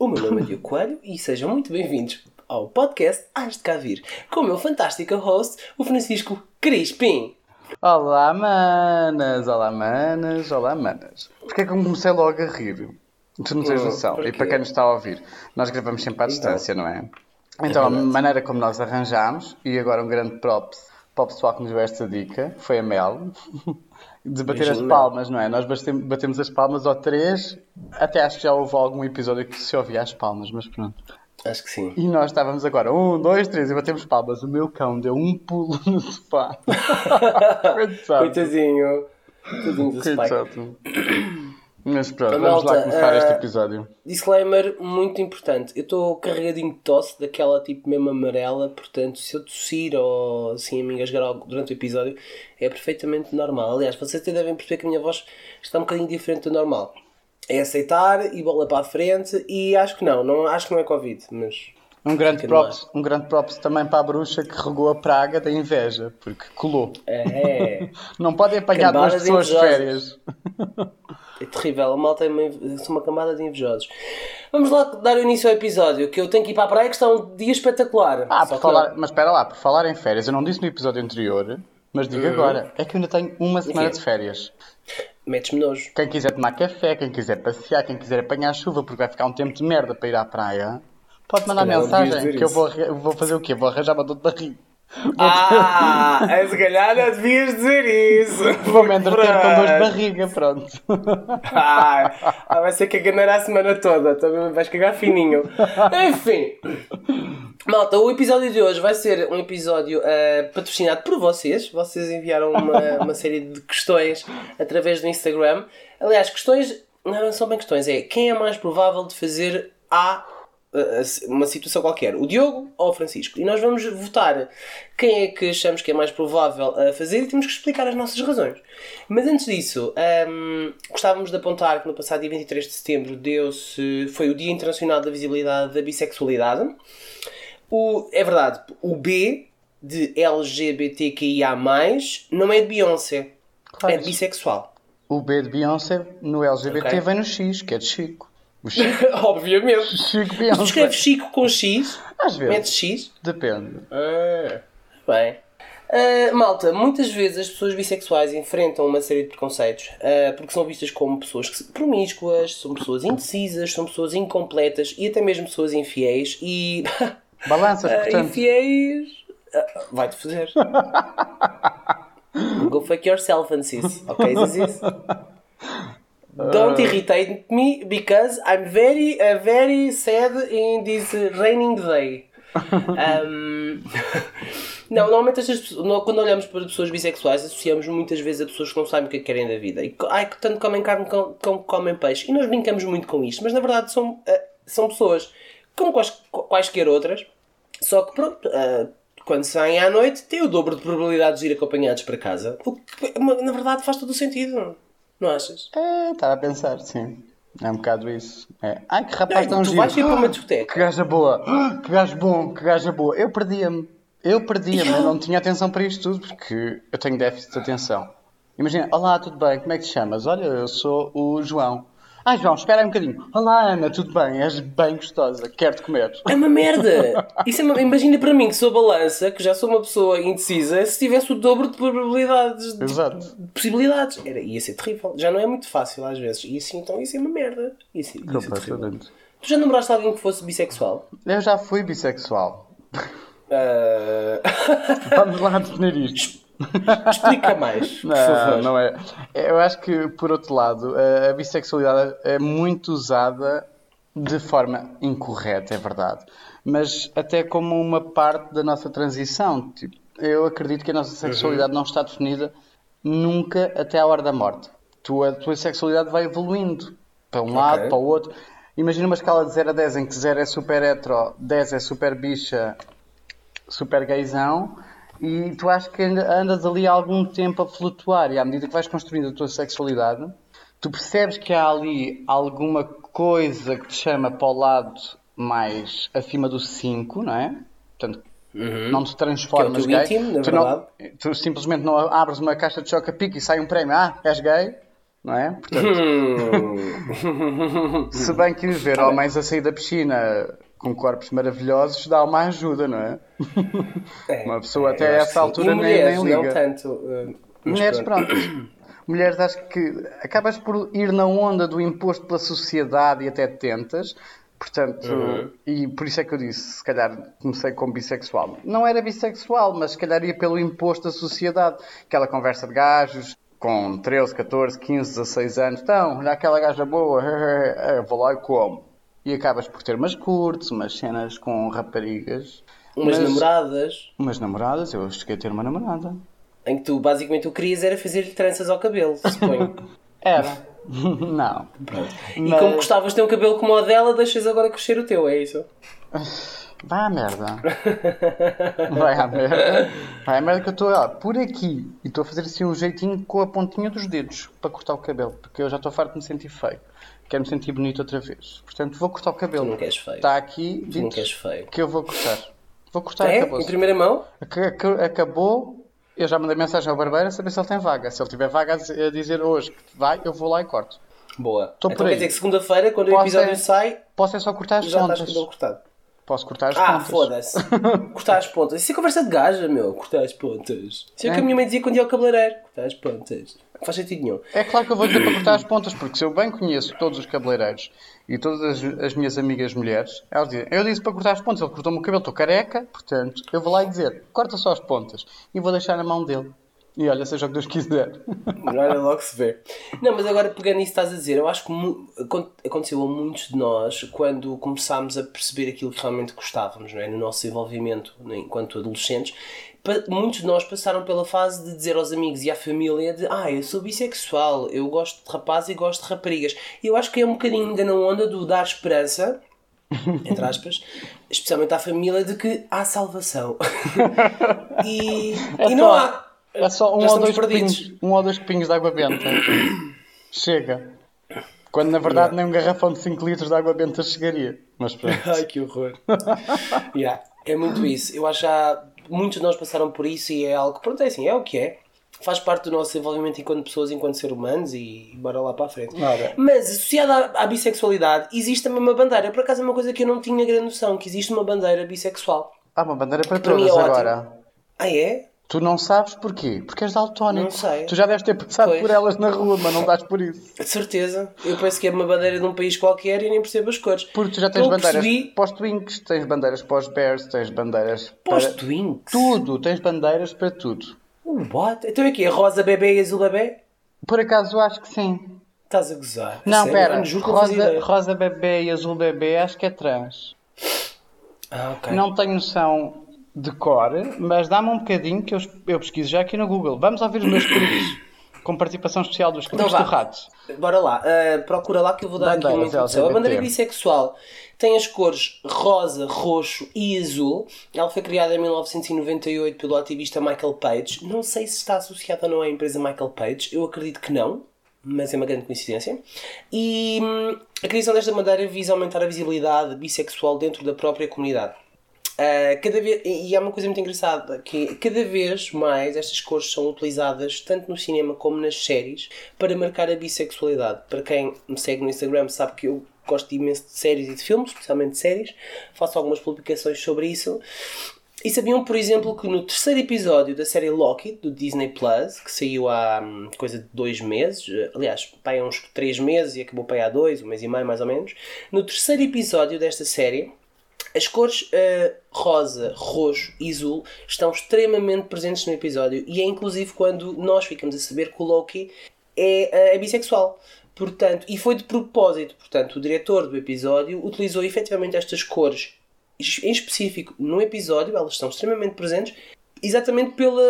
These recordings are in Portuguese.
O meu nome é Diogo Coelho e sejam muito bem-vindos ao podcast Hás de Cá Vir, com o meu fantástico host, o Francisco Crispim. Olá, manas! Olá, manas! Olá, manas! Porquê é que eu comecei logo a rir? Tu não tens Hum, noção. porquê? E para quem nos está a ouvir, nós gravamos sempre à distância, não é? Então, a maneira como nós arranjámos, e agora um grande props para o pessoal que nos deu esta dica, foi a Mel, de bater as palmas, não é? Nós batem- batemos as palmas ao três, até acho que já houve algum episódio que se ouvia as palmas, mas pronto. Acho que sim. E nós estávamos agora, um, dois, três, e batemos palmas. O meu cão deu um pulo no sofá. Coitado. Coitadinho. Coitadinho do Spike. Mas pronto, A vamos lá malta, começar este ah, episódio. Disclaimer muito importante. Eu estou carregadinho de tosse, daquela tipo mesmo amarela, portanto, se eu tossir ou assim me engasgar algo durante o episódio, é perfeitamente normal. Aliás, vocês até devem perceber que a minha voz está um bocadinho diferente do normal. É aceitar e bola para a frente e acho que não, não acho que não é Covid, mas Um grande, props, um grande props também para a bruxa que regou a praga da inveja, porque colou. é, Não podem apanhar duas pessoas de férias. É terrível. A malta é uma, são uma camada de invejosos. Vamos lá dar início ao episódio, que eu tenho que ir para a praia que está um dia espetacular. Ah, por falar, mas espera lá, por falar em férias, eu não disse no episódio anterior, mas digo agora, é que eu ainda tenho uma semana de férias. metes-me nojo. Quem quiser tomar café, quem quiser passear, quem quiser apanhar chuva, porque vai ficar um tempo de merda para ir à praia, pode mandar mensagem que eu vou, vou fazer o quê? Vou arranjar uma dor de barriga. Ah, se calhar não devias dizer isso. Vou-me entreter com dor de barriga, pronto. Ai, ah, vai ser caganear a semana toda, também vais cagar fininho. Enfim, malta, o episódio de hoje vai ser um episódio ah, patrocinado por vocês. Vocês enviaram uma, uma série de questões através do Instagram. Aliás, questões não são bem questões, é quem é mais provável de fazer A uh, uma situação qualquer, o Diogo ou o Francisco. E nós vamos votar quem é que achamos que é mais provável a fazer e temos que explicar as nossas razões. Mas antes disso, hum, gostávamos de apontar que no passado dia 23 de setembro deu-se, foi o Dia Internacional da Visibilidade da Bissexualidade. O, é verdade, o B de LGBTQIA+, não é de Beyoncé, Claro. é de bissexual. O B de Beyoncé no LGBT Ok. vem no X, que é de Chico. O Chico, Obviamente. Chico Mas tu escreves Chico com X, Às vezes. metes X, Depende. Bem. Ah, malta, muitas vezes as pessoas bissexuais enfrentam uma série de preconceitos ah, porque são vistas como pessoas que promíscuas, são pessoas indecisas, são pessoas incompletas e até mesmo pessoas infiéis e Balanças, ah, portanto. infiéis ah, vai-te fazer. Go fuck yourself and sis, ok? Is this? Don't irritate me because I'm very, uh, very sad in this raining day. Um, não, normalmente estas quando olhamos para pessoas bissexuais associamos muitas vezes a pessoas que não sabem o que é que querem da vida. E, ai, que tanto comem carne como, como comem peixe. E nós brincamos muito com isto, mas na verdade são, ah, são pessoas como quais, quaisquer outras, só que pronto, ah, quando saem à noite têm o dobro de probabilidades de ir acompanhados para casa. O que na verdade faz todo o sentido, não achas? É, estava a pensar, sim. É um bocado isso. É. Ai, que rapaz tão tu giro. vais ir para uma Que discoteca. gaja boa. Que gajo bom, que gaja boa. Eu perdia-me. Eu perdia-me. Yeah. Eu não tinha atenção para isto tudo porque eu tenho déficit de atenção. Imagina, olá, tudo bem? Como é que te chamas? Olha, eu sou o João. Ah, João, espera aí um bocadinho. Olá, Ana, tudo bem? És bem gostosa. Quero-te comer. É uma merda! Isso é uma... Imagina para mim que sou balança, que já sou uma pessoa indecisa, se tivesse o dobro de probabilidades, de, Exato. de possibilidades. Era, ia ser terrível. Já não é muito fácil às vezes. E assim, então, isso é uma merda. Isso, isso é terrível. Completamente. Tu já namoraste alguém que fosse bissexual? Eu já fui bissexual. Ah, Vamos lá definir isto. Explica mais, por Não, favor. não é. Eu acho que, por outro lado, a bissexualidade é muito usada de forma incorreta, é verdade. Mas até como uma parte da nossa transição. Tipo, eu acredito que a nossa sexualidade não está definida nunca até à hora da morte. Tu, a tua sexualidade vai evoluindo para um lado, para o outro. Imagina uma escala de 0 a 10 em que 0 é super hetero, 10 é super bicha, super gaysão e tu achas que andas ali algum tempo a flutuar e à medida que vais construindo a tua sexualidade tu percebes que há ali alguma coisa que te chama para o lado mais acima do 5, não é? Portanto, não te transformas Que é o gay. íntimo, tu, não- tu simplesmente não abres uma caixa de choca-pique e sai um prémio. Ah, és gay? não é? Portanto, Hum. se bem que ver homens a sair da piscina com corpos maravilhosos dá uma ajuda, não é? É, Uma pessoa é, até essa altura nem- mulheres, nem não liga. tanto. uh, Mulheres, pronto. pronto. Mulheres, acho que acabas por ir na onda do imposto pela sociedade e até tentas. Portanto, Uhum. e por isso é que eu disse, se calhar comecei como bissexual. Não era bissexual, mas se calhar ia pelo imposto da sociedade. Aquela conversa de gajos com 13, 14, 15, 16 anos. Então, olha aquela gaja boa, vou lá e como. E acabas por ter umas curtes, umas cenas com raparigas. Umas mas- namoradas Umas namoradas, eu cheguei a ter uma namorada. em que tu basicamente o querias era fazer-lhe tranças ao cabelo, suponho. Era. Não. E Mas- como gostavas de ter um cabelo como o dela, deixas agora crescer o teu, é isso? Vai à merda. Vai à merda. Vai à merda que eu estou por aqui e estou a fazer assim um jeitinho com a pontinha dos dedos para cortar o cabelo, porque eu já estou farto de me sentir feio. Quero me sentir bonito outra vez. Portanto, vou cortar o cabelo. Tu não queres feio. Está aqui Tu não queres feio. que eu vou cortar. Vou cortar É? acabou Em primeira mão? Acabou. Eu já mandei mensagem ao barbeiro saber se ele tem vaga. Se ele tiver vaga a dizer- hoje que vai, eu vou lá e corto. Boa. Tô então por quer aí. dizer que segunda-feira, quando o Posso episódio é- sai, Posso é só cortar as já estás o pontas. cabelo cortado. Posso cortar as Ah, pontas. foda-se. Cortar as pontas. Isso é conversa de gaja, meu. Cortar as pontas. Isso é o que É. a minha mãe dizia quando ia ao cabeleireiro. Cortar as pontas. Não faz sentido nenhum. É claro que eu vou dizer para cortar as pontas, porque se eu bem conheço todos os cabeleireiros e todas as, as minhas amigas mulheres, elas dizem, eu disse para cortar as pontas, ele cortou-me o cabelo, estou careca, portanto, eu vou lá e dizer, corta só as pontas e vou deixar na mão dele. E olha, seja o que Deus quiser. Olha logo se vê. Não, mas agora pegando nisso que estás a dizer, eu acho que aconteceu a muitos de nós quando começámos a perceber aquilo que realmente gostávamos, não é? No nosso desenvolvimento né, enquanto adolescentes. Muitos de nós passaram pela fase de dizer aos amigos e à família de ah, eu sou bissexual, eu gosto de rapazes e gosto de raparigas. E eu acho que é um bocadinho ainda na onda do dar esperança, entre aspas, especialmente à família, de que há salvação. e, É e não há. É só um ou, dois copinhos, um ou dois copinhos de água benta. Chega. Quando na verdade nem um garrafão de 5 litros de água benta chegaria. Mas pronto. Ai, que horror. Yeah, é muito isso. Eu acho que muitos de nós passaram por isso e é algo que, pronto, é assim, é o que é. Faz parte do nosso desenvolvimento enquanto pessoas, enquanto seres humanos e bora lá para a frente. Ora. Mas associada à, à bissexualidade, existe também uma bandeira. Por acaso é uma coisa que eu não tinha grande noção, que existe uma bandeira bissexual. Há uma bandeira para Para mim é agora. Ah, é? Tu não sabes porquê? Porque és daltónico. Não sei. Tu já deves ter passado Pois. por elas na rua, mas não dás por isso. De certeza. Eu penso que é uma bandeira de um país qualquer e nem percebo as cores. Porque tu já tens bandeiras percebi- para os Twinks, tens bandeiras para os Bears, tens bandeiras Para para... Twinks? Tudo, tens bandeiras para tudo. What? Então é que é rosa bebê e azul bebê? Por acaso eu acho que sim. Estás a gozar? Não, Sério? pera, Eu juro que não fazia rosa, rosa bebê e azul bebê acho que é trans. Ah, ok. Não tenho noção de cor, mas dá-me um bocadinho que eu, eu pesquiso já aqui no Google. Vamos ouvir os meus escritos com participação especial dos escritos Então do rato. Bora lá, uh, procura lá que eu vou dar aqui uma introdução. A bandeira bissexual tem as cores rosa, roxo e azul. Ela foi criada em 1998 pelo ativista Michael Page. Não sei se está associada ou não à empresa Michael Page. Eu acredito que não, mas é uma grande coincidência. E hum, a criação desta bandeira visa aumentar a visibilidade bissexual dentro da própria comunidade. Uh, cada vez, e há uma coisa muito engraçada que cada vez mais estas cores são utilizadas tanto no cinema como nas séries para marcar a bissexualidade. Para quem me segue no Instagram sabe que eu gosto imenso de séries e de filmes, especialmente de séries, faço algumas publicações sobre isso. E sabiam, por exemplo, que no terceiro episódio da série Loki, do Disney Plus, que saiu há hum, coisa de dois meses, eh, aliás, pai, há uns três meses e acabou pai há dois, um mês e meio mais ou menos, no terceiro episódio desta série, as cores eh, rosa, roxo e azul estão extremamente presentes no episódio e é inclusive quando nós ficamos a saber que o Loki é, eh, é bissexual. Portanto, e foi de propósito. Portanto, o diretor do episódio utilizou efetivamente estas cores em específico no episódio, elas estão extremamente presentes, exatamente pela,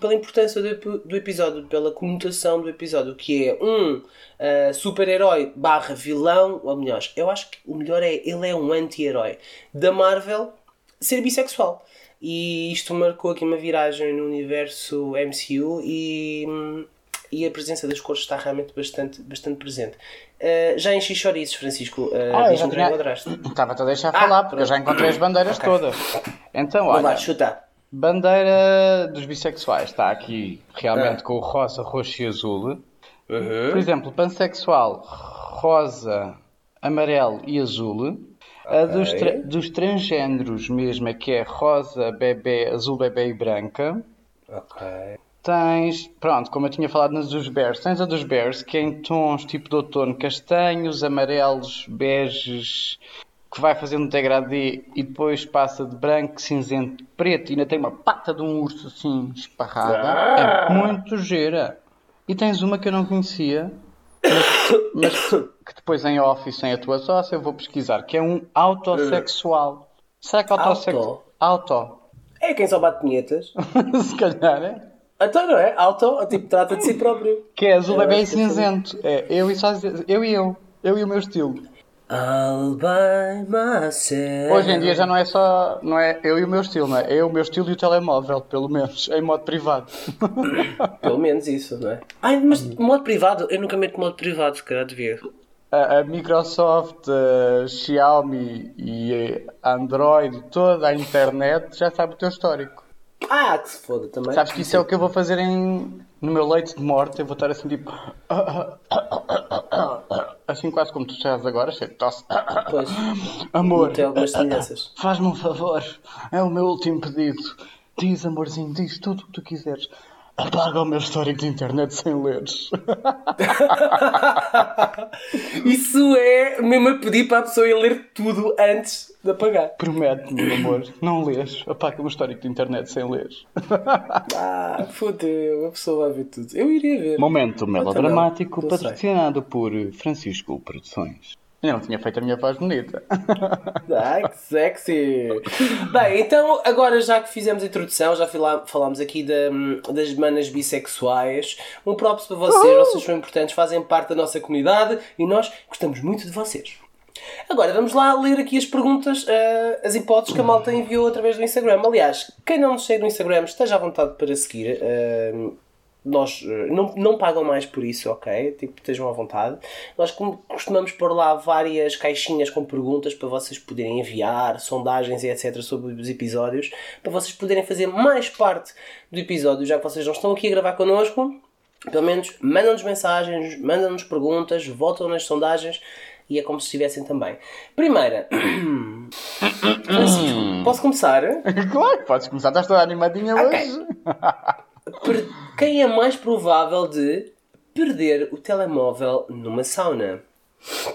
pela importância do, do episódio, pela conotação do episódio, que é um ah, super-herói barra vilão, ou melhor, eu acho que o melhor é ele é um anti-herói da Marvel ser bissexual. E isto marcou aqui uma viragem no universo MCU e, e a presença das cores está realmente bastante, bastante presente. Ah, já enchi chouriços, Francisco. Uh, Ah, eu já tinha-. Estava-te a deixar Ah, falar, porque eu já encontrei as bandeiras Ok. todas. Então, Vamos lá, olha, chuta. Bandeira dos bissexuais está aqui realmente Ah. com o rosa, roxo e azul. Uhum. Por exemplo, pansexual, rosa, amarelo e azul. A dos, tra- dos transgêneros mesmo, é que é rosa, bebê, azul, bebê e branca. Ok. Tens, pronto, como eu tinha falado nas dos bears, tens a dos bears que é em tons tipo de outono, castanhos, amarelos, beges, que vai fazendo um degradê e depois passa de branco, cinzento, preto e ainda tem uma pata de um urso assim esparrada. Ah! É muito gira. E tens uma que eu não conhecia, mas, mas que depois em off e sem a tua sócia eu vou pesquisar, que é um autossexual. Será que autossexual? Auto. É quem só bate punhetas. Se calhar é. Então não é? Auto, tipo, trata de si próprio. Que é azul acho que é cinzento. É, eu e só eu e eu. Eu e o meu estilo. All by myself. Hoje em dia já não é só. Não é eu e o meu estilo, não é? É o meu estilo e o telemóvel, pelo menos, em modo privado. Pelo menos isso, não é? Ai, mas modo privado, eu nunca meto modo privado, se calhar devia. A, a Microsoft, a Xiaomi e a Android, toda a internet já sabe o teu histórico. Ah, que se foda também. Sabes que isso é o que eu vou fazer em, no meu leite de morte. Eu vou estar assim tipo. Assim quase como tu estás agora, cheio de tosse. Pois, Amor. Faz-me um favor, é o meu último pedido. Diz, amorzinho, diz tudo o que tu quiseres. Apaga o meu histórico de internet sem leres. Isso é mesmo a pedir para a pessoa ir ler tudo antes de apagar. Promete-me, meu amor, não lês. Apaga o meu histórico de internet sem leres. Ah, fodeu, a pessoa vai ver tudo. Eu iria ver. Momento melodramático patrocinado por Francisco Produções. Eu não tinha feito a minha voz bonita. Ai, que sexy! Bem, então agora já que fizemos a introdução, já falámos aqui da- das manas bissexuais. Um props para vocês, vocês são importantes, fazem parte da nossa comunidade e nós gostamos muito de vocês. Agora vamos lá ler aqui as perguntas, eh, as hipóteses que a malta enviou através do Instagram. Aliás, quem não nos segue no Instagram, esteja à vontade para seguir. Nós eh, não, não pagam mais por isso, ok? Tipo, estejam à vontade. Nós costumamos pôr lá várias caixinhas com perguntas para vocês poderem enviar, sondagens e etc. sobre os episódios, para vocês poderem fazer mais parte do episódio, já que vocês não estão aqui a gravar connosco. Pelo menos mandam-nos mensagens, mandam-nos perguntas, votam nas sondagens e é como se estivessem também. Primeira, Francisco, posso começar? claro, podes começar, estás toda animadinha Ok. hoje. Per- Quem é mais provável de perder o telemóvel numa sauna?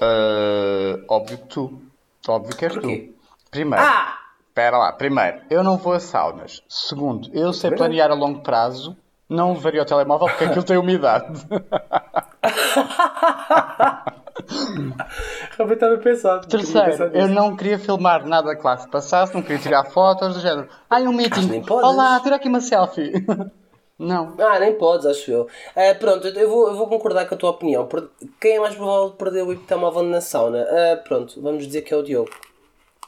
Ah, óbvio que tu. Óbvio que és Porquê? tu. Primeiro. Ah! Espera lá, primeiro, eu não vou a saunas. Segundo, eu sei planear a longo prazo, não levaria o telemóvel porque aquilo tem umidade. Realmente estava pensado. Terceiro, eu não queria filmar nada que lá se passasse, não queria tirar fotos do género. Ai, um meeting. Olá, tira aqui uma selfie. Não. Ah, nem podes, acho eu. Ah, pronto, eu vou, eu vou concordar com a tua opinião. Quem é mais provável de perder o telemóvel na sauna? Ah, pronto, vamos dizer que é o Diogo.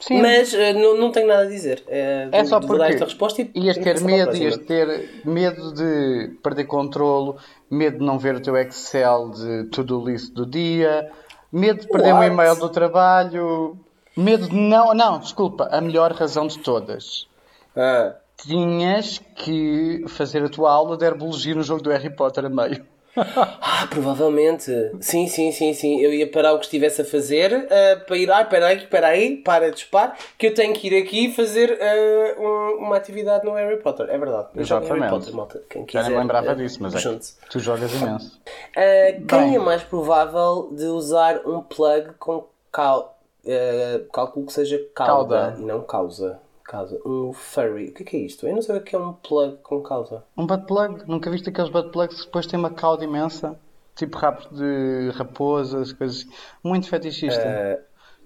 Sim. Mas ah, não, não tenho nada a dizer. É vou- só porque esta resposta e ias ter medo, ias ter medo de perder controlo, medo de não ver o teu Excel de to-do list do dia, medo de perder um What? e-mail do trabalho, medo de não, não, desculpa, a melhor razão de todas. Ah. Tinhas que fazer a tua aula de herbologia no jogo do Harry Potter a meio. Ah, provavelmente. Sim, sim, sim, sim. Eu ia parar o que estivesse a fazer ah, para ir. Ah, espera aí, espera aí, para de dispar, que eu tenho que ir aqui fazer ah, um- uma atividade no Harry Potter. É verdade. Eu jogo Harry. Potter, malta. Quem Já quiser, nem me lembrava ah, disso, mas é tu jogas imenso. Quem Bem. é mais provável de usar um plug com cal... cálculo que seja cauda, Cauda. e não causa? Causa. Um furry. O que é que é isto? Eu não sei o que é um plug com causa. Um butt plug, nunca viste aqueles butt plugs que depois têm uma cauda imensa? Tipo rabos de raposas, coisas assim. Muito fetichista. Ah,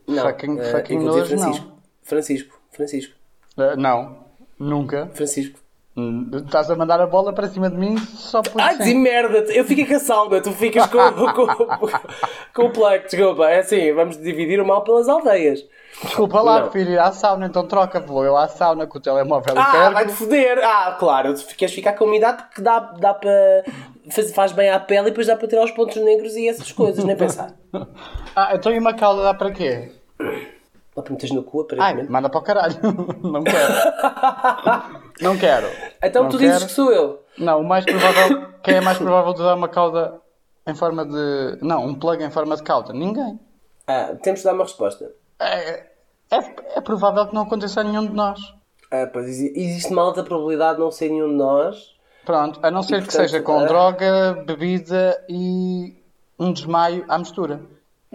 não, Fucking- ah, fucking nojo, não. Francisco. Francisco. Francisco. Ah, não, nunca. Francisco. Hum, Estás a mandar a bola para cima de mim só por Ai, demerda-te! Eu fiquei com a sauna, tu ficas com, com, com o plug, desculpa. É assim, vamos dividir o mal pelas aldeias. Desculpa lá, Não. prefiro ir à sauna, então troca, vou eu à sauna com o telemóvel e Ah, vai-te foder! Ah, claro, tu queres ficar com umidade porque dá, dá para. Faz, faz bem à pele e depois dá para tirar os pontos negros e essas coisas, nem pensar. Ah, então e uma cauda dá para quê? Lá para meteres no cu, Ai, aparentemente. manda para o caralho. Não quero. Não quero. então não tu dizes quero. que sou eu. Não, o mais provável. Quem é mais provável de dar uma cauda em forma de. Não, um plug em forma de cauda? Ninguém. Ah, temos de dar uma resposta. É, é, é provável que não aconteça a nenhum de nós. Ah, pois exi- existe uma alta probabilidade de não ser nenhum de nós. Pronto, a não ser que portanto, seja com ah. droga, bebida e um desmaio à mistura.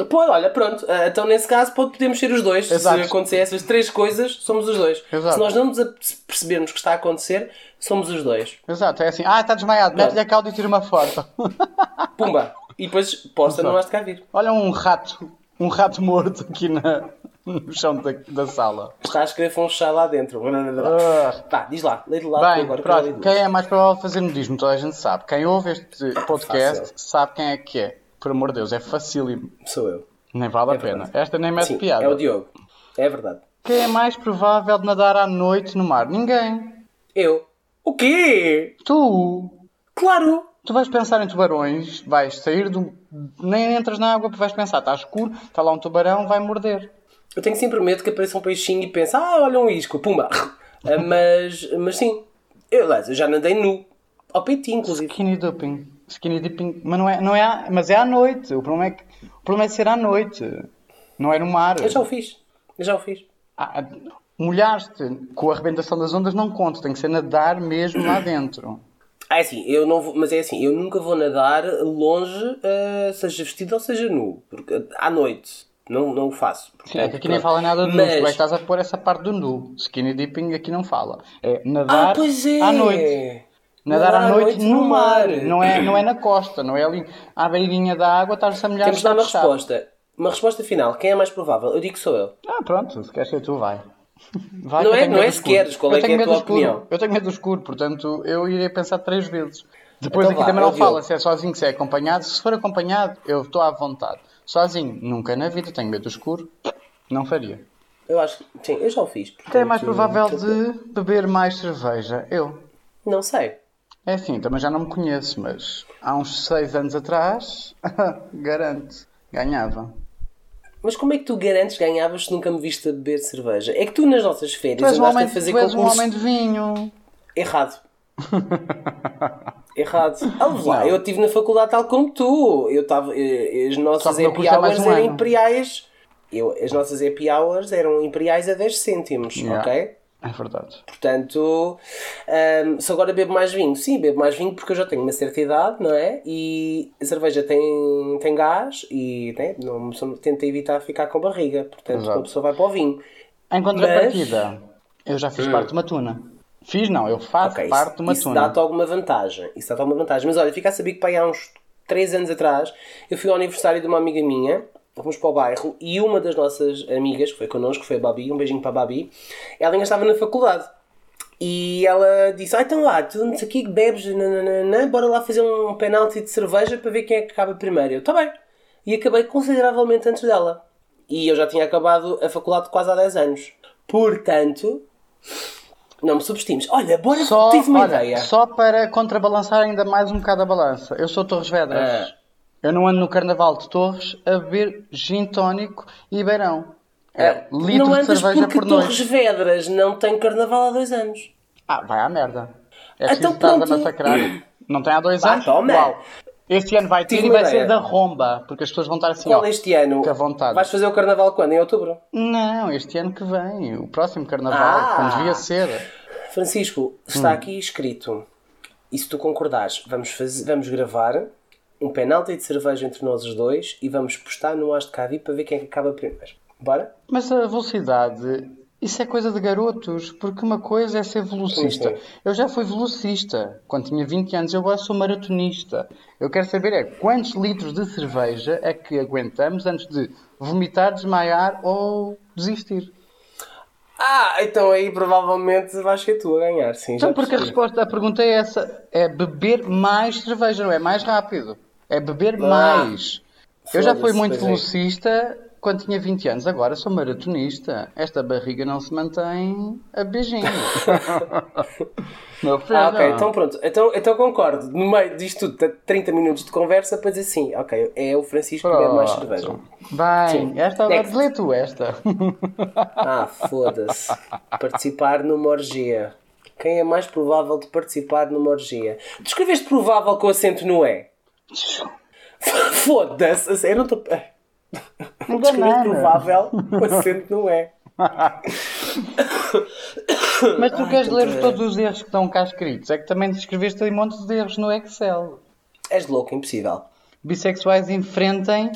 Pode, olha, pronto. Ah, então, nesse caso, pode, podemos ser os dois. Exato. Se acontecer essas três coisas, somos os dois. Exato. Se nós não nos percebermos que está a acontecer, somos os dois. Exato, é assim, ah, está desmaiado, mete-lhe a cauda e tira uma foto. Pumba! E depois posta, não has de cá vir. Olha um rato, um rato morto aqui na, no chão da, da sala. Está a escrever funchado lá dentro. Ah. Pá, diz lá, lê de lá. tu Bem, agora, pronto, quem é mais provável de fazer nudismo? Toda a gente sabe. Quem ouve este podcast Fácil. sabe quem é que é. Por amor de Deus, é facílimo. Sou eu. Nem vale a É pena. verdade. Esta nem mete Sim, piada. é o Diogo. É verdade. Quem é mais provável de nadar à noite no mar? Ninguém. Eu. O quê? Tu. Claro! Tu vais pensar em tubarões, vais sair do. Nem entras na água porque vais pensar, está escuro, está lá um tubarão, vai morder. Eu tenho sempre medo que apareça um peixinho e pense, ah, olha um isco, pumba. Ah, mas, mas sim. Eu, aliás, eu já nadei nu. Ao peitinho, inclusive. Skinny dipping. Skinny dipping. Mas não é, não é à- mas é à noite. O problema é, que, o problema é ser à noite. Não é no mar. Eu já o fiz. Eu já o fiz. Ah, molhaste com a arrebentação das ondas não conta. Tem que ser nadar mesmo lá dentro. Ah, é assim, eu não vou, mas é assim, eu nunca vou nadar longe, ah, seja vestido ou seja nu. Porque, à noite. Não, não o faço. Sim, é que aqui nem fala nada de nu. Mas- Tu é que estás a pôr essa parte do nu. Skinny dipping aqui não fala. É nadar Ah, é! à noite. Nadar, à noite, no mar. Não, é, não é na costa. Não é ali à beirinha da água, estás a molhar Temos de dar uma fechado. resposta. Uma resposta final. Quem é mais provável? Eu digo que sou eu. Ah, pronto, se queres ser tu, vai. Vai, Não que é- não é se queres, qual é Eu que tenho é a tua escuro. opinião? Eu tenho medo do escuro, portanto eu irei pensar três vezes. Depois Então aqui vá, também é não fala se é sozinho, se é acompanhado. Se for acompanhado, eu estou à vontade. Sozinho, nunca na vida, tenho medo do escuro. Não faria. Eu acho que. Sim, eu já o fiz. Quem é mais provável de beber mais cerveja? Eu. Não sei. É assim, também já não me conheço, mas há uns seis anos atrás, garanto, ganhava. Mas como é que tu garantes ganhavas se nunca me viste a beber cerveja? É que tu nas nossas férias um andaste homem, a fazer tu és um homem de vinho. Errado. Errado. Ah, lá, eu estive na faculdade tal como tu. Eu estava... eh, As nossas happy é hours um eram imperiais... Eu, as nossas happy hours eram imperiais a 10 cêntimos, Yeah. ok? É verdade. Portanto, hum, se agora bebo mais vinho, sim, bebo mais vinho porque eu já tenho uma certa idade, não é? E a cerveja tem, tem gás e né, não, uma tenta evitar ficar com barriga, portanto, Exato. a pessoa vai para o vinho. Em contrapartida, eu já fiz parte de uma tuna. Fiz não, eu faço Ok, parte de isso, uma isso tuna. dá-te alguma vantagem. Isso dá-te alguma vantagem. Mas olha, fica a saber que pai, há uns 3 anos atrás eu fui ao aniversário de uma amiga minha. Fomos para o bairro e uma das nossas amigas, que foi connosco, foi a Babi, um beijinho para a Babi, ela ainda estava na faculdade. E ela disse: Ah, então lá, tu não sei que bebes, nananana, bora lá fazer um penalti de cerveja para ver quem é que acaba primeiro. Eu, tá bem. E acabei consideravelmente antes dela. E eu já tinha acabado a faculdade quase há 10 anos. Portanto, não me subestimes. Olha, bora, Só, tive uma olha, ideia. só para contrabalançar ainda mais um bocado a balança. Eu sou Torres Vedras. Ah. Eu não ando no Carnaval de Torres a beber gin tónico e beirão. É litro não de cerveja por Torres noite. Vedras não tem carnaval há dois anos. Ah, vai à merda. É Então preciso estar a massacrar. Não tem há dois Ah, anos? toma. Uau. Este ano vai ter Tive e vai ser da romba, porque as pessoas vão estar assim, Qual ó, este ano? que à vontade. Vais fazer o carnaval quando? Em outubro? Não, este ano que vem, o próximo carnaval, Ah. como devia ser. Francisco, Hum. está aqui escrito. E se tu concordares, vamos, fazer, vamos gravar um penalti de cerveja entre nós os dois e vamos postar no As de Cavi para ver quem é que acaba primeiro. Bora? Mas a velocidade, isso é coisa de garotos, porque uma coisa é ser velocista. Sim, sim. Eu já fui velocista quando tinha 20 anos, eu agora sou maratonista. Eu quero saber é quantos litros de cerveja é que aguentamos antes de vomitar, desmaiar ou desistir. Ah, então aí provavelmente vais ser tu a ganhar, sim. Então, porque a percebi. resposta à pergunta é essa: é beber mais cerveja, não é mais rápido. É beber Ah, mais. Eu já fui muito é. velocista quando tinha 20 anos, agora sou maratonista. Esta barriga não se mantém a beijinho. Meu filho. Ah, ok, então pronto. Então, então concordo. No meio disto tudo, t- 30 minutos de conversa para dizer sim, ok, é o Francisco que bebe mais cerveja. Bem, Sim. esta agora Next. lê tu esta. Ah, foda-se. Participar numa orgia. Quem é mais provável de participar numa orgia? Tu escreveste provável com acento no E. Foda-se, a sério, eu não estou. Não Descobri nada. provável, o acento não é. Mas tu queres ler todos os erros que estão cá escritos. É que também escreveste aí montes de erros no Excel. És louco, impossível. Bissexuais enfrentem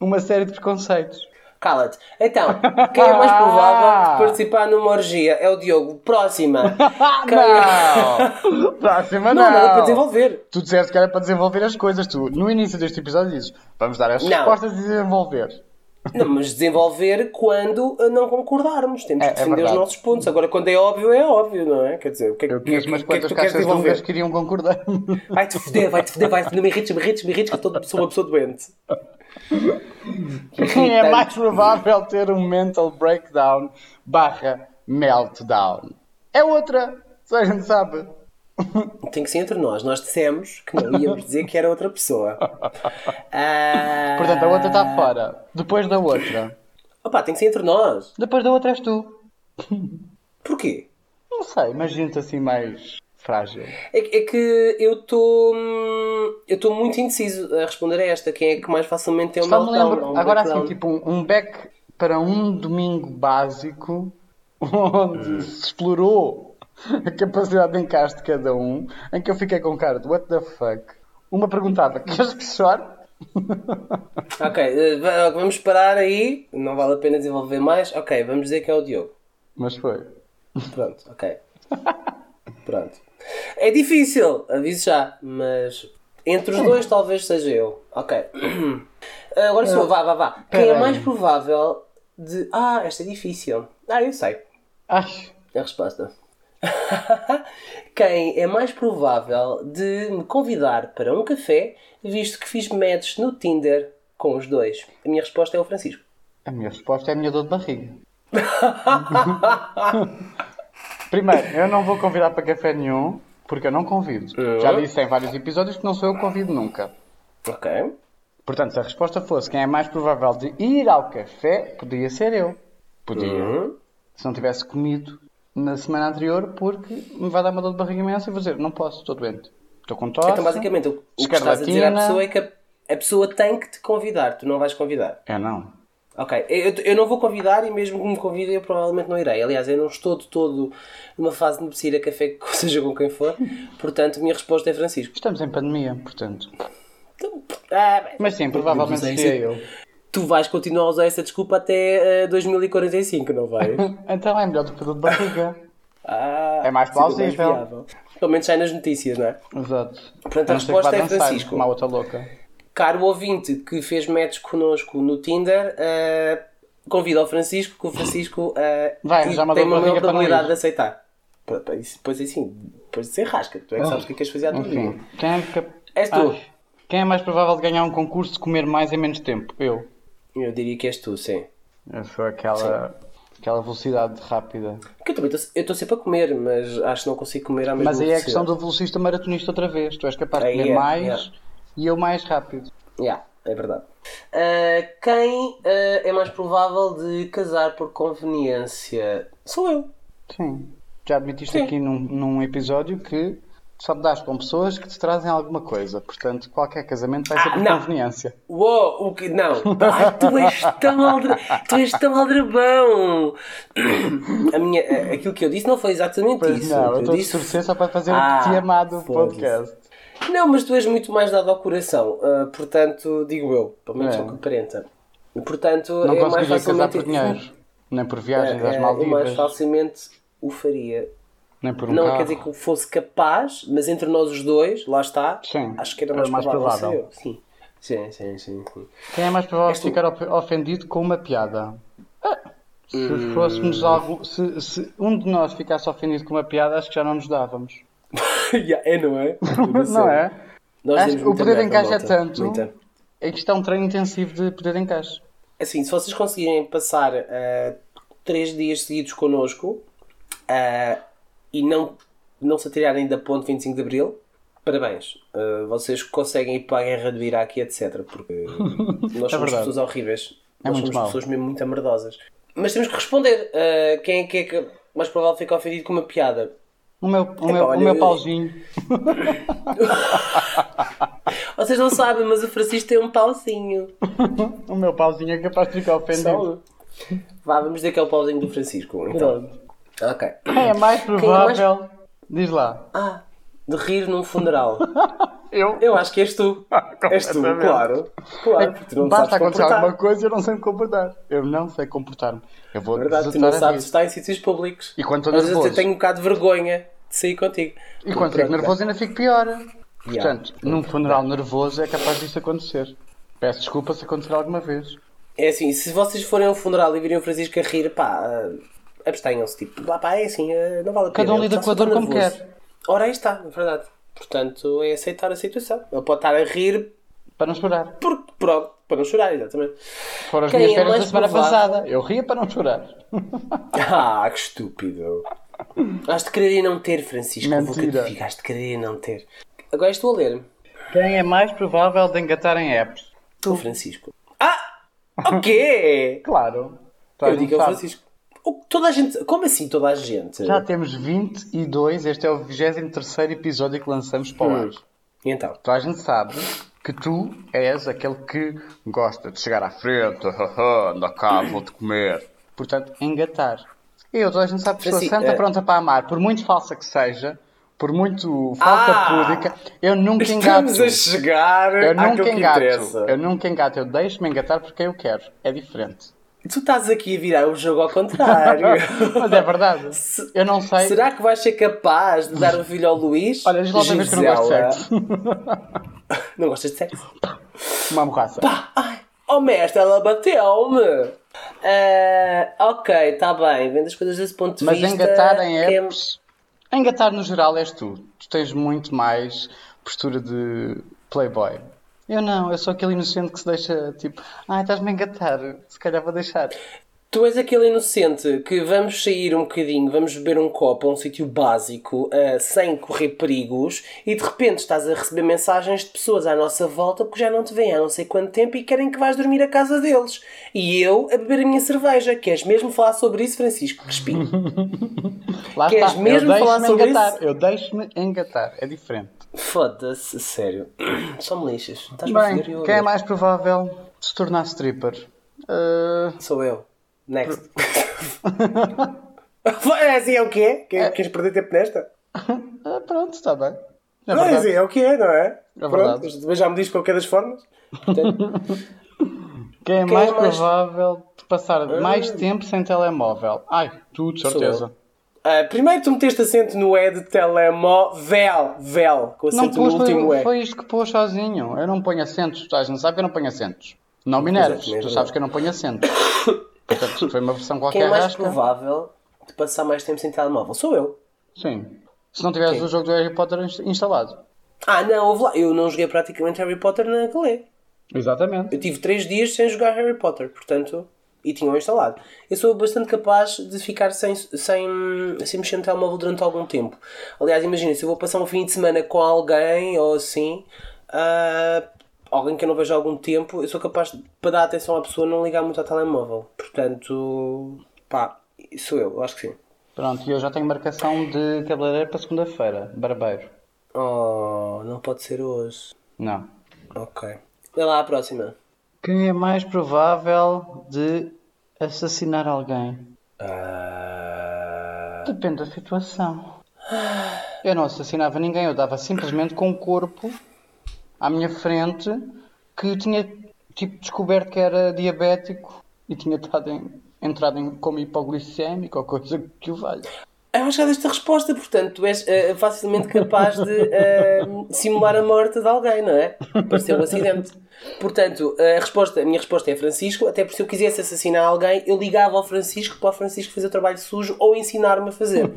uma série de preconceitos. Cala-te. Então, quem é mais provável de participar numa orgia? É o Diogo. Próxima. Não! Próxima Não, não! nada para desenvolver. Tu disseste que era para desenvolver as coisas. Tu, no início deste episódio, dizes vamos dar as Não. respostas e desenvolver. Não, mas desenvolver quando uh, não concordarmos. Temos É, que é defender os verdade. nossos pontos. Agora, quando é óbvio, é óbvio, não é? Quer dizer, o que é que, que, é que quantas tu queres desenvolver? que iriam concordar. Vai-te foder, vai-te foder, vai-te. Não me irrites, me irrites, me irrites, que eu sou uma pessoa doente. Quem é mais provável ter um mental breakdown barra meltdown? É outra. Só a gente sabe. Tem que ser entre nós. Nós dissemos que não íamos dizer que era outra pessoa. Ah, Portanto, a outra está fora. Depois da outra. Opa, tem que ser entre nós. Depois da outra és tu. Porquê? Não sei, imagina-te assim mais frágil. É, que- é que eu estou. Eu estou muito indeciso a responder a esta. Quem é que mais facilmente tem um Só me meltdown? lembro, um agora breakdown? assim, tipo um, um back para um domingo básico onde se explorou a capacidade de encaixe de cada um, em que eu fiquei com cara de what the fuck. Uma perguntava, queres que chore? Ok, eh, va- vamos parar aí. Não vale a pena desenvolver mais. Ok, vamos dizer que é o Diogo. Mas foi. Pronto, ok. Pronto. É difícil, aviso já, mas entre os dois talvez seja eu. Ok. Agora sou, vá, vá, vá. Quem é mais provável de. Ah, esta é difícil. Ah, eu sei. Ai, A resposta. Quem é mais provável de me convidar para um café, visto que fiz match no Tinder com os dois? A minha resposta é o Francisco. a minha resposta é a minha dor de barriga. Primeiro, eu não vou convidar para café nenhum, porque eu não convido. Já disse em vários episódios que não sou eu que convido nunca. Ok. Portanto, se a resposta fosse quem é mais provável de ir ao café, podia ser eu. Podia. Uhum. Se não tivesse comido na semana anterior, porque me vai dar uma dor de barriga imensa e vou dizer, não posso, estou doente. Estou com tosse. Então, basicamente, o o que estás a dizer à pessoa é que a, a pessoa tem que te convidar, tu não vais convidar. É não. Ok, eu, eu não vou convidar e mesmo que me convidem eu provavelmente não irei. Aliás, eu não estou de todo numa fase de me sair a café, seja com quem for, portanto, a minha resposta é Francisco. Estamos em pandemia, portanto. Então, ah, Mas sim, provavelmente seria se- eu. Tu vais continuar a usar essa desculpa até eh, 2045, não vais? Então é melhor do que dor de barriga. Ah, É mais mais plausível. viável. Pelo menos sai nas notícias, não é? Exato. Portanto, a resposta é Francisco. Uma outra louca. Caro ouvinte que fez match connosco no Tinder, eh, convida ao Francisco, que o Francisco eh, Vai, tem uma maior probabilidade de aceitar. Depois assim, depois de ser rasca, tu é que sabes o que é que queres fazer à tua vida. Quem é, que... És tu. Ai, quem é mais provável de ganhar um concurso de comer mais em menos tempo? Eu. Eu diria que és tu, sim. Eu sou aquela, aquela velocidade rápida. Porque eu também estou- sempre a comer, mas acho que não consigo comer à mesma Mas aí é a questão velocidade. do velocista maratonista outra vez. Tu és capaz de comer é, mais é. E eu mais rápido. Yeah, é verdade. Ah, quem ah, é mais provável de casar por conveniência? Sou eu. Sim. Já admitiste Sim. aqui num, num episódio que só dás com pessoas que te trazem alguma coisa. Portanto, qualquer casamento vai ser Ah, por não. conveniência. Uou, o que? Não. Ai, tu és tão aldra... tu és tão aldrabão. A minha, a- aquilo que eu disse não foi exatamente Pois isso. não, eu estou a disse- torcer só para fazer Ah, o que te amado podcast. Não, mas tu és muito mais dado ao coração. ah, portanto, digo eu. Pelo menos É. é o que aparenta. Portanto, Não é mais facilmente... por dinheiro. Nem por viagens É, às é, eu Maldivas. mais facilmente o faria. Nem por um não carro. quer dizer que fosse capaz, mas entre nós os dois, lá está, Sim, acho que era era mais, mais provável, provável. Sim. Sim, sim, sim, sim. Quem é mais provável ficar of- ofendido com uma piada? Ah, Se Hum. fôssemos algo. Se, se um de nós ficasse ofendido com uma piada, acho que já não nos dávamos. É, não é? Não é? Nós que o poder de encaixe é tanto. Muita. É que isto é um treino intensivo de poder de encaixe. Assim, se vocês conseguirem passar ah, três dias seguidos connosco ah, e não, não se atirarem da ponte 25 de Abril, parabéns. Ah, vocês conseguem ir para a guerra do Iraque, etc. Porque nós somos É pessoas horríveis. É nós somos mau. pessoas mesmo muito amardosas. Mas temos que responder. Ah, quem é que é que mais provável de ficar ofendido com uma piada? O meu, o meu, olha, o meu eu- pauzinho. Vocês não sabem, mas o Francisco tem um pauzinho. O meu pauzinho é capaz de ficar ofendido. Só. Vá, vamos dizer que é o pauzinho do Francisco. Então. Pronto. Ok. É mais provável? Diz lá. Ah, de rir num funeral. Eu? Eu acho que és tu. És tu, claro. Claro, porque tu não Basta sabes acontecer comportar. alguma coisa eu não sei me comportar. Eu não sei comportar-me. Eu vou Verdade, tu não sabes estar em sítios públicos. E quando estou Às vezes eu nervoso? tenho um bocado de vergonha de sair contigo. E quando fico Pronto, nervoso ainda fico pior. Yeah. Portanto, num funeral nervoso é capaz disso acontecer. Peço desculpa se acontecer alguma vez. É assim, se vocês forem a um funeral e virem o Francisco a rir, pá, ah, abstenham-se. Tipo, lá, pá, é assim, ah, não vale a pena. Cada um lida com a dor como nervoso. quer. Ora, aí está, é verdade. Portanto, é aceitar a situação. Ele pode estar a rir Para não chorar. por, por, para não chorar, exatamente. Foram as Quem minhas é férias da semana provável? passada. Eu ria para não chorar. Ah, que estúpido. Has de querer e não ter, Francisco. Eu vou te Mentira. has de querer e não ter. Agora estou a ler. Quem é mais provável de engatar em apps? Tu, Francisco. Ah! O quê? Claro. Eu digo ao sabe. Francisco. Toda a gente. Como assim toda a gente? Já temos 22, este é o 23 episódio que lançamos para o ar. E então? Toda a gente sabe que tu és aquele que gosta de chegar à frente, anda cá, vou-te comer. Portanto, engatar. Eu, toda a gente sabe que sou Franci- santa eh, pronta para amar, por muito falsa que seja, por muito falta Ah! púdica, eu nunca engato. Estamos a chegar Eu nunca engato. Eu nunca engato. Eu deixo-me engatar porque eu quero. É diferente. Tu estás aqui a virar o jogo ao contrário. Mas é verdade. Se- Eu não sei. Será que vais ser capaz de dar o filho ao Luís? Olha, diz lá outra vez que não gosto de sexo. Não gostas de sexo? Uma morraça. Pá, ai, oh mestre, ela bateu-me. Ah, ok, está bem, vendo as coisas desse ponto de Mas vista. engatar em é- apps. Engatar no geral és tu. Tu tens muito mais postura de playboy. Eu não, eu sou aquele inocente que se deixa tipo, ah, estás-me a engatar, se calhar vou deixar. Tu és aquele inocente que vamos sair um bocadinho, vamos beber um copo a um sítio básico, ah, sem correr perigos, e de repente estás a receber mensagens de pessoas à nossa volta porque já não te veem há não sei quanto tempo e querem que vais dormir à casa deles. E eu a beber a minha cerveja. Queres mesmo falar sobre isso, Francisco Crespinho? Lá Queres está, mesmo falar sobre engatar. isso? Eu deixo-me engatar, é diferente. Foda-se, sério. Só me lixas. Estás-me a foder e eu quem é mais provável de se tornar stripper? Ah, Sou eu. Next. é assim, é o que é? Queres perder tempo nesta? ah, pronto, está bem. É Não é assim, é o que é, não é? É Pronto, verdade. já me diz de qualquer das formas. Portanto, Quem é Quem mais é mais- provável de passar mais tempo sem telemóvel? Ai, tu, de certeza. Ah, primeiro tu meteste acento no E de telemóvel, vel, com Não acento no último foi, E. foi isto que pôs sozinho. Eu não ponho acentos. Tu não sabe que eu não ponho acentos. Não é Tu sabes que eu não ponho acentos. Portanto, foi uma versão Quem qualquer é mais rasca. provável de passar mais tempo sem telemóvel? Sou eu. Sim. Se não tiveres Quem? o jogo do Harry Potter inst- instalado. Ah, não, lá. Eu não joguei praticamente Harry Potter na Calais. Exatamente. Eu tive 3 dias sem jogar Harry Potter, portanto, e tinham instalado. Eu sou bastante capaz de ficar sem, sem, sem mexer no telemóvel durante algum tempo. Aliás, imagina, se eu vou passar um fim de semana com alguém ou assim, ah, alguém que eu não vejo há algum tempo, eu sou capaz, de, para dar atenção à pessoa, não ligar muito ao telemóvel. Portanto, pá, sou eu, eu acho que sim. Pronto, e eu já tenho marcação de cabeleireiro para segunda-feira. Barbeiro. Oh, não pode ser hoje. Não. Ok. Vai lá à próxima. Quem é mais provável de assassinar alguém? Ah, Depende da situação. Eu não assassinava ninguém, eu dava simplesmente com um corpo à minha frente que tinha tipo descoberto que era diabético e tinha estado em- entrado em como hipoglicémico ou coisa que o valha. Eu acho que desta resposta, portanto, tu és eh, facilmente capaz de eh, simular a morte de alguém, não é? Para ser um acidente. Portanto, a, resposta, a minha resposta é Francisco, até porque se eu quisesse assassinar alguém, eu ligava ao Francisco para o Francisco fazer o trabalho sujo ou ensinar-me a fazer.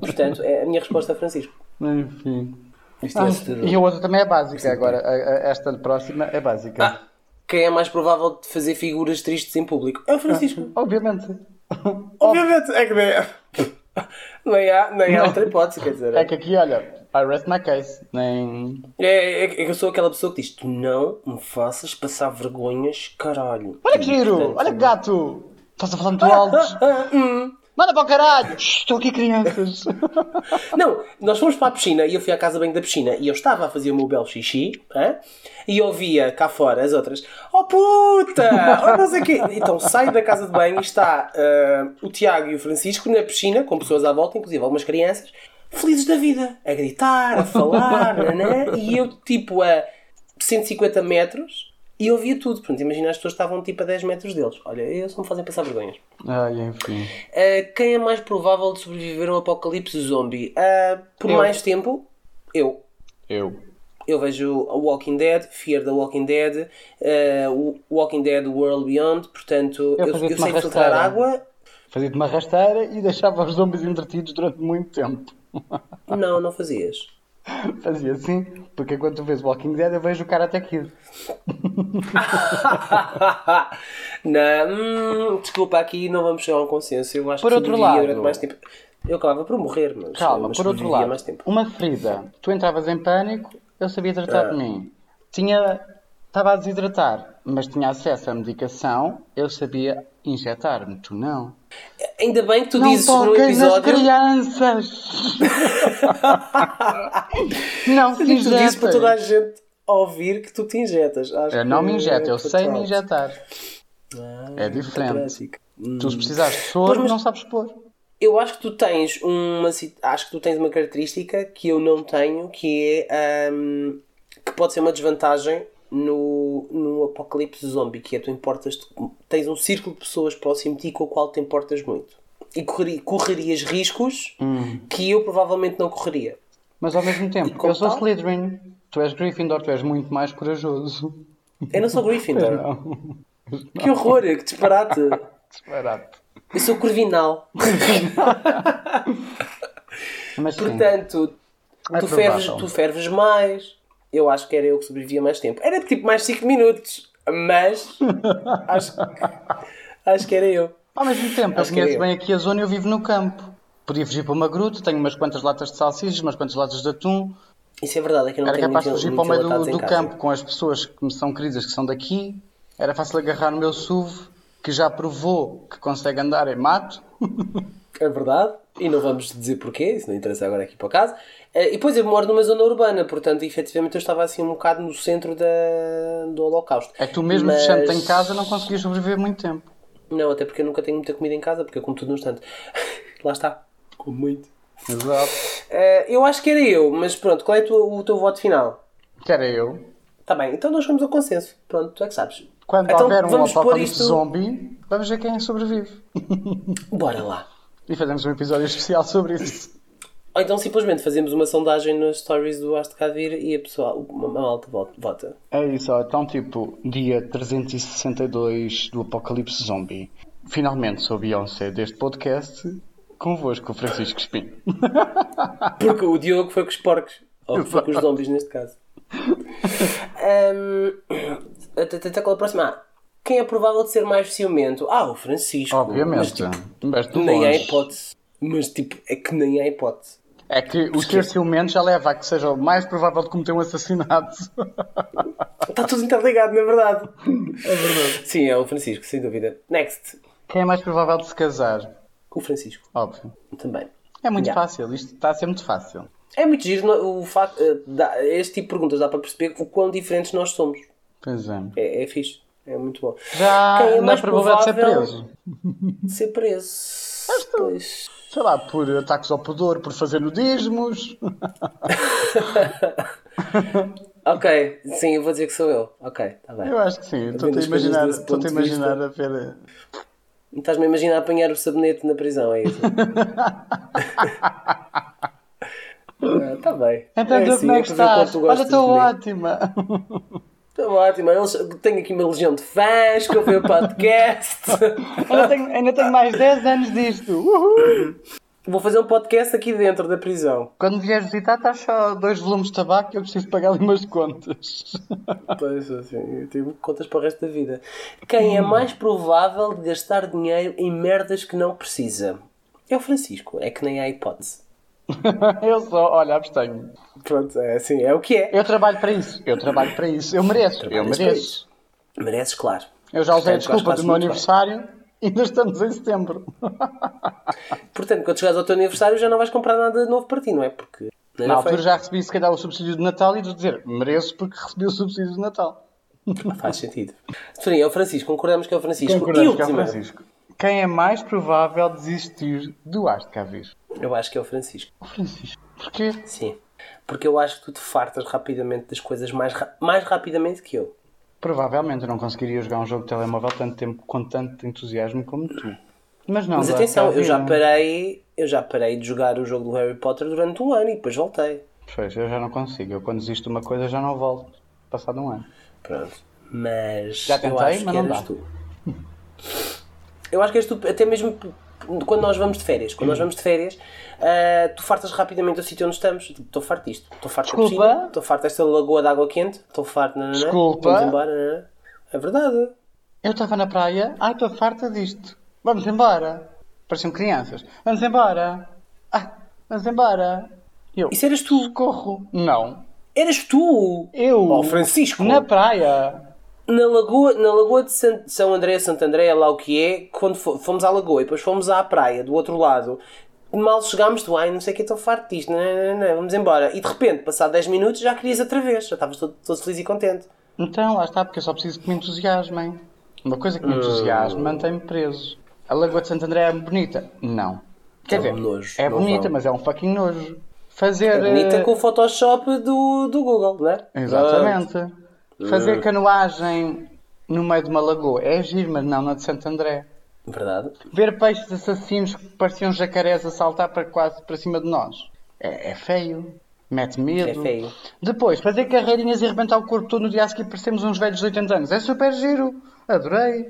Portanto, é a minha resposta a Francisco. Enfim. Isto é Ah, assustador. e a outra também é básica agora. a- a- Esta próxima é básica. Ah, quem é mais provável de fazer figuras tristes em público? É o Francisco. Obviamente. Obviamente, é que nem, nem, há, nem há outra hipótese, quer dizer. É que aqui, olha, I rest my case. Nem. É, é que eu sou aquela pessoa que diz: Tu não me faças passar vergonhas, caralho. Olha que giro! Olha que gato! Estás a falar muito alto! Ah, hum. Manda para o caralho! Estou aqui crianças. Não, nós fomos para a piscina e eu fui à casa bem da piscina e eu estava a fazer o meu belo xixi hã? e ouvia cá fora as outras Oh puta! Oh não sei quê. Então saio da casa de banho e está ah, o Tiago e o Francisco na piscina com pessoas à volta, inclusive algumas crianças, felizes da vida, a gritar, a falar, né? e eu tipo a 150 metros e ouvia tudo. Portanto, imagina as pessoas estavam tipo a 10 metros deles. Olha, eles só me fazem passar vergonhas. Ai, enfim. Uh, quem é mais provável de sobreviver a um apocalipse zombie? Uh, por Eu. mais tempo, eu. Eu. Eu vejo a Walking Dead, Fear the Walking Dead, uh, Walking Dead World Beyond, portanto, Eu eu, eu sei filtrar água. Fazia-te uma rasteira e deixava os zombies entretidos durante muito tempo. Não, não fazias. Fazia assim, porque quando tu vês Walking Dead eu vejo o cara até aqui. não, hum, desculpa, aqui não vamos chegar a um consenso. Eu acho Por que outro lado- durante mais tempo. Eu acabava por morrer, mas, Calma, mas por outro lado, mais tempo. uma ferida, tu entravas em pânico, eu sabia tratar Ah. de mim. Tinha, estava a desidratar, mas tinha acesso à medicação, eu sabia injetar-me, tu não. Ainda bem que tu Não dizes no toquem nas episódio. crianças! não se Tu dizes para toda a gente ouvir que tu te injetas. Acho Eu não me injeto, eu é sei me injetar. Ah, É diferente. prático. Hum. Tu se precisares de soro, mas- não sabes pôr. Eu acho que tu tens uma acho que tu tens uma característica que eu não tenho, que é ahm, que pode ser uma desvantagem no, no apocalipse zombie, que é tu importas tens um círculo de pessoas próximo de ti com o qual te importas muito. E correri- correrias riscos Hum. que eu provavelmente não correria. Mas ao mesmo tempo, eu sou tal? Slytherin, tu és Gryffindor, tu és muito mais corajoso. Eu não sou Gryffindor. Não, Que horror, que disparate. disparate. Eu sou Corvinal. Mas Portanto, É tu, ferves, tu ferves mais. Eu acho que era eu que sobrevivia mais tempo. Era tipo mais 5 minutos. Mas acho, acho que era eu. ao mesmo tempo, eu Acho que conheço é eu. bem aqui a zona eu vivo no campo. Podia fugir para uma gruta, tenho umas quantas latas de salsichas, umas quantas latas de atum. Isso é verdade, é que eu não Era capaz de fugir para o meio do, do campo com as pessoas que me são queridas, que são daqui. Era fácil agarrar no meu SUV, que já provou que consegue andar em mato. É verdade. E não vamos dizer porquê, isso não interessa agora aqui para casa. Eh, E depois eu moro numa zona urbana, portanto, efetivamente eu estava assim um bocado no centro da, do Holocausto. É que tu mesmo Mas- fechando-te em casa não conseguias sobreviver muito tempo. Não, até porque eu nunca tenho muita comida em casa, porque eu como tudo no instante. Lá está. Como muito. Exato. Eh, eu acho que era eu, mas pronto, qual é o teu, o teu voto final? Que era eu. Tá bem, então nós vamos ao consenso. Pronto, tu é que sabes. Quando Então, houver um vamos pôr apocalipse isto- zombie, vamos ver quem sobrevive. Bora lá. E fazemos um episódio especial sobre isso. Ou então simplesmente fazemos uma sondagem nas stories do Aste Cá Vir e a pessoa, uma malta vota-. É isso, ó. então tipo, dia 362 do Apocalipse Zombie. Finalmente sou Beyoncé deste podcast, convosco, o Francisco Espinho. Porque o Diogo foi com os porcos. Ou foi com os zombies neste caso. Até, qual é a próxima? Quem é provável de ser mais ciumento? Ah, o Francisco. Obviamente. tipo, Mas de nem há hipótese. Mas tipo, é que nem há hipótese. É que o ser ciumento já leva a que seja o mais provável de cometer um assassinato. Está tudo interligado, na verdade. É verdade. Sim, é o Francisco, sem dúvida. Next. Quem é mais provável de se casar? O Francisco. Óbvio. Também. É muito Yeah. fácil, isto está a ser muito fácil. É muito giro no- o facto. eh, este tipo de perguntas dá para perceber o quão diferentes nós somos. Pois é. É, é fixe. É muito bom. Já Quem é na mais probabilidade de ser provável- preso. De ser preso. Pois. Sei lá, por ataques ao pudor, por fazer nudismos. Ok, sim, eu vou dizer que sou eu. Ok, está bem. Eu acho que sim. Estou-te a imaginar, estou-te a imaginar a ver. eh, Estás-me a imaginar apanhar o sabonete na prisão, é isso? Está bem. Então, é assim, como é é que estás? Olha, estou ótima. Estou ótimo. Tenho aqui uma legião de fãs que ouvem o podcast. ainda, tenho, ainda tenho mais 10 anos disto. Uhul. Vou fazer um podcast aqui dentro da prisão. Quando vieres visitar, estás só dois volumes de tabaco e eu preciso pagar ali umas contas. Pois, assim, eu tenho contas para o resto da vida. Quem é mais provável de gastar dinheiro em merdas que não precisa? É o Francisco. É que nem há hipótese. Eu só, olha, abstenho. Pronto, é assim, é o que é. Eu trabalho para isso. Eu trabalho para isso. Eu mereço. Eu mereço. Mereces, claro. Eu já usei a desculpa do meu muito bem. aniversário Ainda estamos em setembro. Portanto, quando chegares ao teu aniversário já não vais comprar nada de novo para ti, não é? Porque na altura já recebi se calhar o subsídio de Natal e de dizer mereço porque recebi o subsídio de Natal. Faz sentido. Sim, é o Francisco, concordamos que é o Francisco. Concordamos que é o Francisco. Quem é mais provável desistir do Arte cá vir? Eu acho que é o Francisco. O Francisco. Porquê? Sim. Porque eu acho que tu te fartas rapidamente das coisas mais, ra mais rapidamente que eu. Provavelmente eu não conseguiria jogar um jogo de telemóvel tanto tempo com tanto entusiasmo como tu. Mas não, Mas atenção, eu já parei, eu já parei de jogar o jogo do Harry Potter durante um ano e depois voltei. Pois, eu já não consigo. Eu quando desisto de uma coisa já não volto. Passado um ano. Pronto. Mas já tentei, eu acho mas que não dá. tu. Eu acho que és tu, até mesmo quando nós vamos de férias. Quando nós vamos de férias, uh, tu fartas rapidamente do sítio onde estamos. Estou farto disto. Estou farto da piscina. Estou farto desta lagoa de água quente. Estou farto. Nananã, Desculpa. Vamos embora. Nananã. É verdade. Eu estava na praia. Ai, estou farta disto. Vamos embora. Pareciam crianças. Vamos embora. Ah, vamos embora. Eu. Isso eras tu. Socorro. Não. Eras tu. Eu. Oh, Francisco. Na praia. Na Lagoa, na Lagoa de São André, Santo André, lá o que é, quando fomos à Lagoa e depois fomos à praia do outro lado, mal chegámos, tu, ai, não sei o que, estou farto disto, não, não, não, vamos embora. E de repente, passado 10 minutos, já querias outra vez, já estavas todo, todo feliz e contente. Então, lá está, porque eu só preciso que me entusiasmem. Uma coisa que me entusiasme mantém-me preso. A Lagoa de Santo André é bonita? Não. Quer É um nojo, é bonita, vão. mas é um fucking nojo. Fazer. É bonita eh, com o Photoshop do, do Google, não é? Exatamente. Fazer canoagem no meio de uma lagoa é giro, mas não na de Santo André. Verdade. Ver peixes assassinos que pareciam jacarés a saltar para quase para cima de nós é, é feio. Mete medo. É feio. Depois, fazer carreirinhas e arrebentar o corpo todo no dia a seguir parecemos uns velhos de 80 anos. É super giro. Adorei.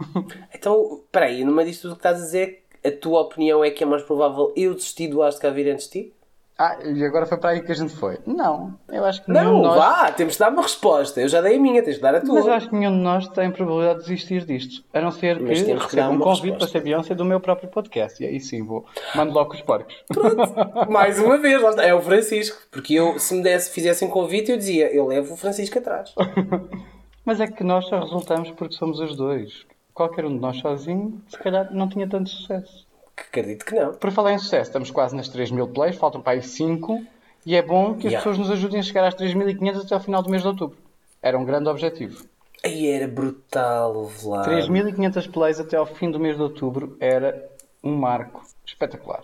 Então, peraí, no meio disto tudo que estás a dizer, a tua opinião é que é mais provável eu desistir do de cá vir antes de ti? Ah, e agora foi para aí que a gente foi. Não, eu acho que Não, nós... vá, temos de dar uma resposta. Eu já dei a minha, tens de dar a tua. Mas eu acho que nenhum de nós tem probabilidade de desistir disto. A não ser que Mas que receba um convite resposta. para ser Beyoncé do meu próprio podcast. E aí sim, vou. Mando logo os porcos. Mais uma vez, é o Francisco. Porque eu, se me desse, fizesse um convite, eu dizia, eu levo o Francisco atrás. Mas é que nós só resultamos porque somos os dois. Qualquer um de nós sozinho, se calhar, não tinha tanto sucesso. Que acredito que não. Por falar em sucesso, estamos quase nas 3 mil plays, faltam para aí 5. E é bom que as Yeah. pessoas nos ajudem a chegar às 3.500 até ao final do mês de outubro. Era um grande objetivo. Aí era brutal, Vlad. 3.500 plays até ao fim do mês de outubro era um marco espetacular.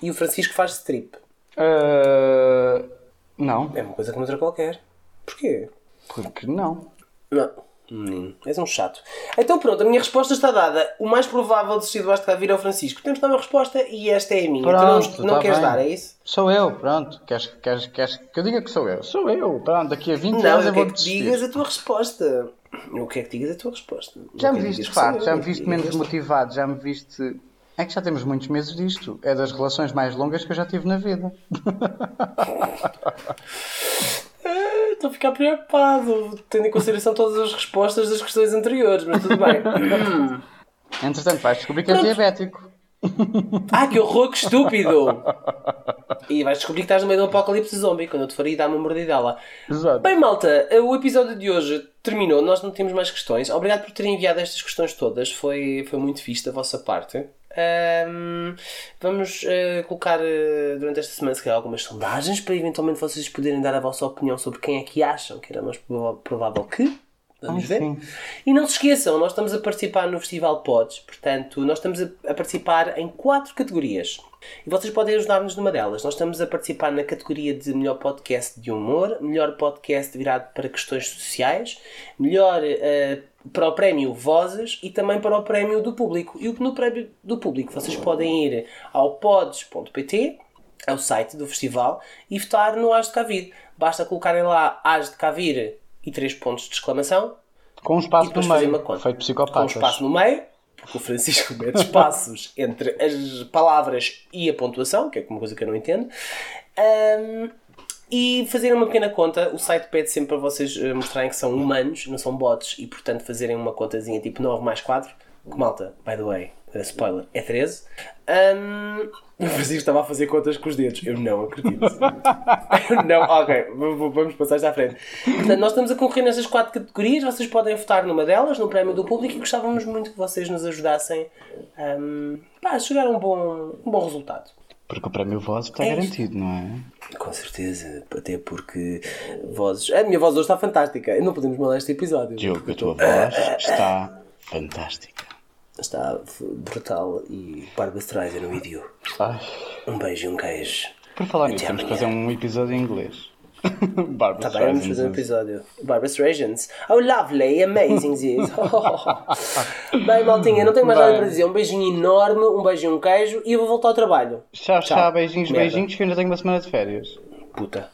E o Francisco faz strip. Ah, não, É uma coisa como outra qualquer. Porquê? porque não. Não. Menino, és um chato. Então pronto, a minha resposta está dada. O mais provável de desistir do Acho de cá vir é o Francisco. Temos de dar uma resposta e esta é a minha. Pronto, tu não, não tá queres bem. dar, é isso? Sou eu, pronto. Queres, queres, queres que eu diga que sou eu? Sou eu. Pronto, daqui a 20 Não, anos eu eu vou que desistir. digas a tua resposta. Eu quero que digas a tua resposta. Já me quero viste que farto, já me eu viste menos este. motivado, já me viste. É que já temos muitos meses disto. É das relações mais longas que eu já tive na vida. Estou a ficar preocupado, tendo em consideração todas as respostas das questões anteriores, mas tudo bem. Entretanto, vais descobrir que és diabético. ah, que horror, que estúpido! E vais descobrir que estás no meio do apocalipse zombie quando eu te aí dar uma mordidela. Exato. Bem, malta, o episódio de hoje terminou. Nós não temos mais questões. Obrigado por terem enviado estas questões todas. Foi, foi muito fixe da vossa parte. Ahm, vamos eh, colocar eh, durante esta semana se calhar, algumas sondagens para eventualmente vocês poderem dar a vossa opinião sobre quem é que acham que era mais provável que. Vamos ver. sim. E não se esqueçam, nós estamos a participar no Festival Pods, portanto, nós estamos a, a participar em quatro categorias. E vocês podem ajudar-nos numa delas. Nós estamos a participar na categoria de melhor podcast de humor, melhor podcast virado para questões sociais, melhor eh, para o prémio Vozes e também para o prémio do público. E o- no prémio do público vocês podem ir ao pods.pt, é o site do festival, e votar no As de Cavir. Basta colocarem lá As de Cavir e três pontos de exclamação Com um espaço no meio. Feito Com um psicopatas. espaço no meio, porque o Francisco mete espaços entre as palavras e a pontuação, que é uma coisa que eu não entendo. Ahm, e fazerem uma pequena conta, o site pede sempre para vocês eh, mostrarem que são humanos, não são bots, e portanto fazerem uma contazinha tipo 9 mais 4. Que malta, by the way, Uh, spoiler, é 13. Um, o Francisco estava a fazer contas com os dedos. Eu não acredito. Não. Ok, vamos passar já à frente. Portanto, nós estamos a concorrer nestas quatro categorias. Vocês podem votar numa delas, no prémio do público, e gostávamos muito que vocês nos ajudassem um, pá, a chegar a um bom, um bom resultado. Porque o prémio voz está É garantido, não é? Com certeza, até porque vozes. A minha voz hoje está fantástica. Não podemos mudar este episódio. Diogo, a tua voz está fantástica. Está brutal e Barbara Streisand no vídeo. Um beijo e um queijo. Por falar nisso, temos que fazer um episódio em inglês. Barbara Tá bem, vamos fazer um episódio. Barbara Streisand. Oh, lovely, amazing this. bem, maltinha, não tenho mais nada Bem. para dizer. Um beijinho enorme, um beijo e um queijo e eu vou voltar ao trabalho. Tchau, tchau, Tchau. beijinhos, Merda. beijinhos, que eu ainda tenho uma semana de férias. Puta.